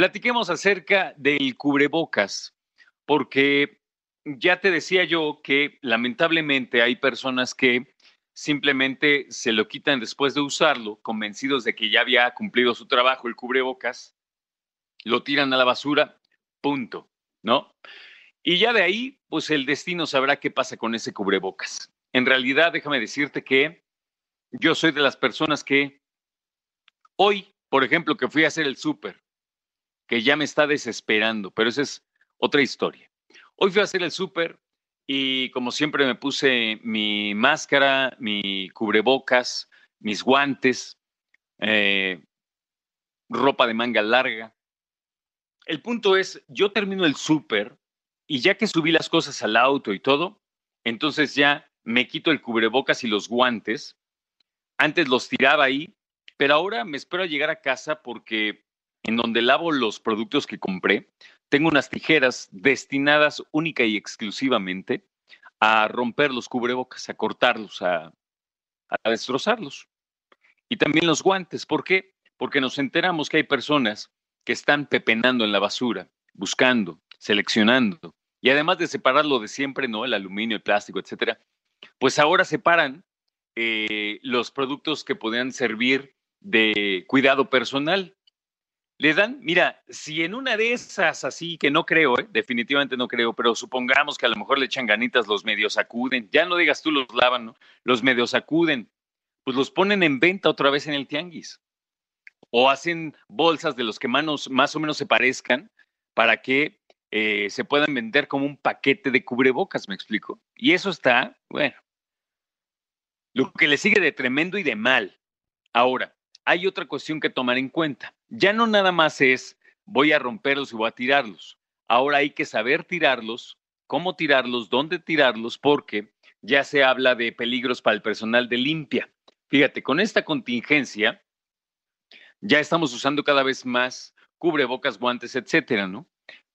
Platiquemos acerca del cubrebocas, porque ya te decía yo que lamentablemente hay personas que simplemente se lo quitan después de usarlo, convencidos de que ya había cumplido su trabajo el cubrebocas, lo tiran a la basura, punto, ¿no? Y ya de ahí, pues el destino sabrá qué pasa con ese cubrebocas. En realidad, déjame decirte que yo soy de las personas que hoy, por ejemplo, que fui a hacer el súper, que ya me está desesperando, pero esa es otra historia. Hoy fui a hacer el súper y como siempre me puse mi máscara, mi cubrebocas, mis guantes, eh, ropa de manga larga. El punto es, yo termino el súper y ya que subí las cosas al auto y todo, entonces ya me quito el cubrebocas y los guantes. Antes los tiraba ahí, pero ahora me espero a llegar a casa porque en donde lavo los productos que compré, tengo unas tijeras destinadas única y exclusivamente a romper los cubrebocas, a cortarlos, a, destrozarlos. Y también los guantes. ¿Por qué? Porque nos enteramos que hay personas que están pepenando en la basura, buscando, seleccionando. Y además de separarlo de siempre, ¿no? El aluminio, el plástico, etcétera, pues ahora separan eh, los productos que podrían servir de cuidado personal. Le dan, mira, si en una de esas así, que no creo, ¿eh? definitivamente no creo, pero supongamos que a lo mejor le echan ganitas, los medios acuden, ya no digas tú los lavan, ¿no? Los medios acuden, pues los ponen en venta otra vez en el tianguis. O hacen bolsas de los que manos más o menos se parezcan para que eh, se puedan vender como un paquete de cubrebocas, me explico. Y eso está, bueno, lo que le sigue de tremendo y de mal. Ahora, hay otra cuestión que tomar en cuenta. Ya no nada más es voy a romperlos y voy a tirarlos. Ahora hay que saber tirarlos, cómo tirarlos, dónde tirarlos, porque ya se habla de peligros para el personal de limpia. Fíjate, con esta contingencia ya estamos usando cada vez más cubrebocas, guantes, etcétera, ¿no?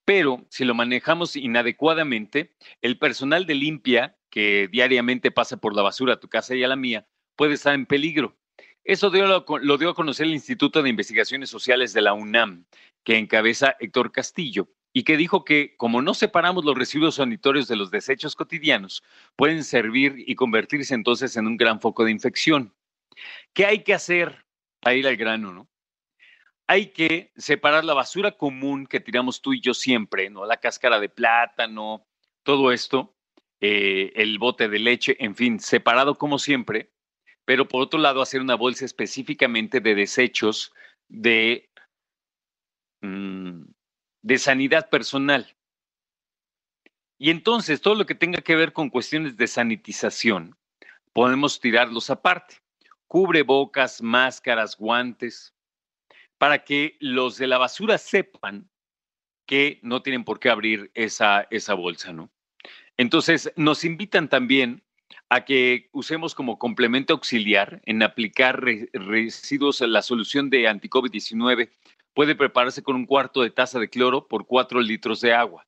Pero si lo manejamos inadecuadamente, el personal de limpia que diariamente pasa por la basura a tu casa y a la mía puede estar en peligro. Eso lo, dio a conocer el Instituto de Investigaciones Sociales de la UNAM, que encabeza Héctor Castillo, y que dijo que como no separamos los residuos sanitorios de los desechos cotidianos, pueden servir y convertirse entonces en un gran foco de infección. ¿Qué hay que hacer para ir al grano, no? Hay que separar la basura común que tiramos tú y yo siempre, ¿no? La cáscara de plátano, todo esto, eh, el bote de leche, en fin, separado como siempre, pero por otro lado hacer una bolsa específicamente de desechos de, mm, de sanidad personal. Y entonces todo lo que tenga que ver con cuestiones de sanitización, podemos tirarlos aparte. Cubrebocas, máscaras, guantes, para que los de la basura sepan que no tienen por qué abrir esa, esa bolsa, ¿no? Entonces, nos invitan también a que usemos como complemento auxiliar en aplicar residuos la solución de anti-COVID-19 puede prepararse con un cuarto de taza de cloro por cuatro litros de agua.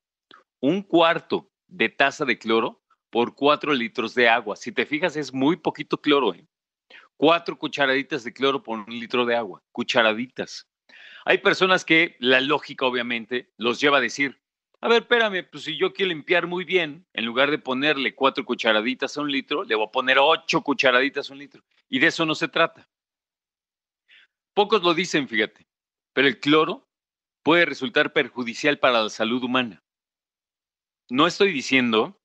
Un cuarto de taza de cloro por cuatro litros de agua. Si te fijas, es muy poquito cloro. ¿eh? Cuatro cucharaditas de cloro por un litro de agua. Cucharaditas. Hay personas que la lógica, obviamente, los lleva a decir, a ver, espérame, pues si yo quiero limpiar muy bien, en lugar de ponerle cuatro cucharaditas a un litro, le voy a poner ocho cucharaditas a un litro. Y de eso no se trata. Pocos lo dicen, fíjate, pero el cloro puede resultar perjudicial para la salud humana. No estoy diciendo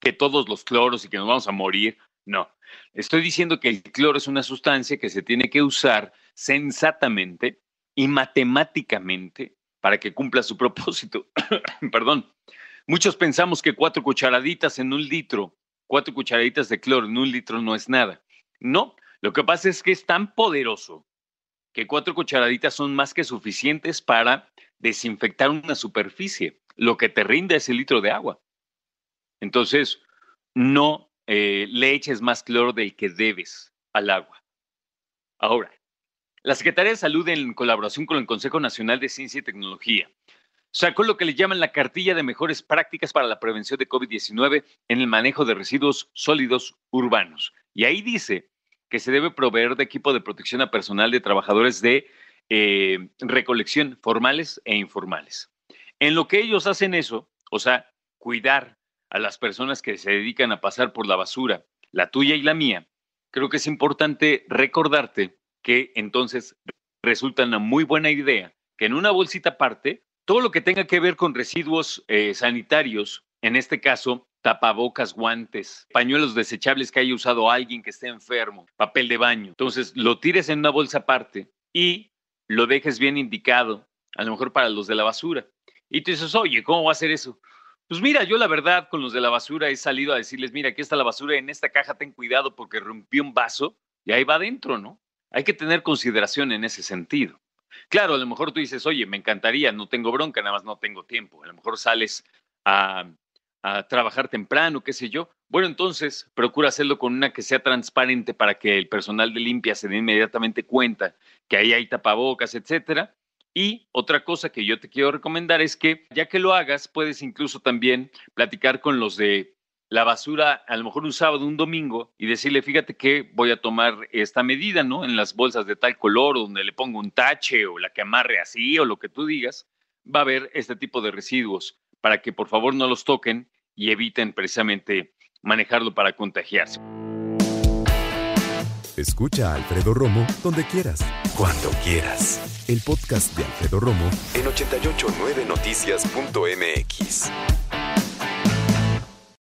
que todos los cloros y que nos vamos a morir, no. Estoy diciendo que el cloro es una sustancia que se tiene que usar sensatamente y matemáticamente para que cumpla su propósito. Perdón. Muchos pensamos que cuatro cucharaditas en un litro, cuatro cucharaditas de cloro en un litro no es nada. No, lo que pasa es que es tan poderoso que cuatro cucharaditas son más que suficientes para desinfectar una superficie. Lo que te rinde es el litro de agua. Entonces, no eh, le eches más cloro del que debes al agua. Ahora, la Secretaría de Salud, en colaboración con el Consejo Nacional de Ciencia y Tecnología, sacó lo que le llaman la cartilla de mejores prácticas para la prevención de COVID-19 en el manejo de residuos sólidos urbanos. Y ahí dice que se debe proveer de equipo de protección a personal de trabajadores de eh, recolección formales e informales. En lo que ellos hacen eso, o sea, cuidar a las personas que se dedican a pasar por la basura, la tuya y la mía, creo que es importante recordarte que entonces resulta una muy buena idea que en una bolsita aparte, todo lo que tenga que ver con residuos eh, sanitarios, en este caso, tapabocas, guantes, pañuelos desechables que haya usado alguien que esté enfermo, papel de baño. Entonces, lo tires en una bolsa aparte y lo dejes bien indicado, a lo mejor para los de la basura. Y tú dices, oye, ¿cómo va a hacer eso? Pues mira, yo la verdad con los de la basura he salido a decirles, mira, aquí está la basura, en esta caja ten cuidado porque rompí un vaso y ahí va adentro, ¿no? Hay que tener consideración en ese sentido. Claro, a lo mejor tú dices, oye, me encantaría, no tengo bronca, nada más no tengo tiempo. A lo mejor sales a, a trabajar temprano, qué sé yo. Bueno, entonces procura hacerlo con una que sea transparente para que el personal de limpia se dé inmediatamente cuenta que ahí hay tapabocas, etcétera y otra cosa que yo te quiero recomendar es que ya que lo hagas, puedes incluso también platicar con los de la basura, a lo mejor un sábado, un domingo, y decirle, fíjate que voy a tomar esta medida, ¿no? En las bolsas de tal color, donde le pongo un tache o la que amarre así o lo que tú digas, va a haber este tipo de residuos para que por favor no los toquen y eviten precisamente manejarlo para contagiarse. Escucha a Alfredo Romo donde quieras, cuando quieras. El podcast de Alfredo Romo en 889noticias.mx.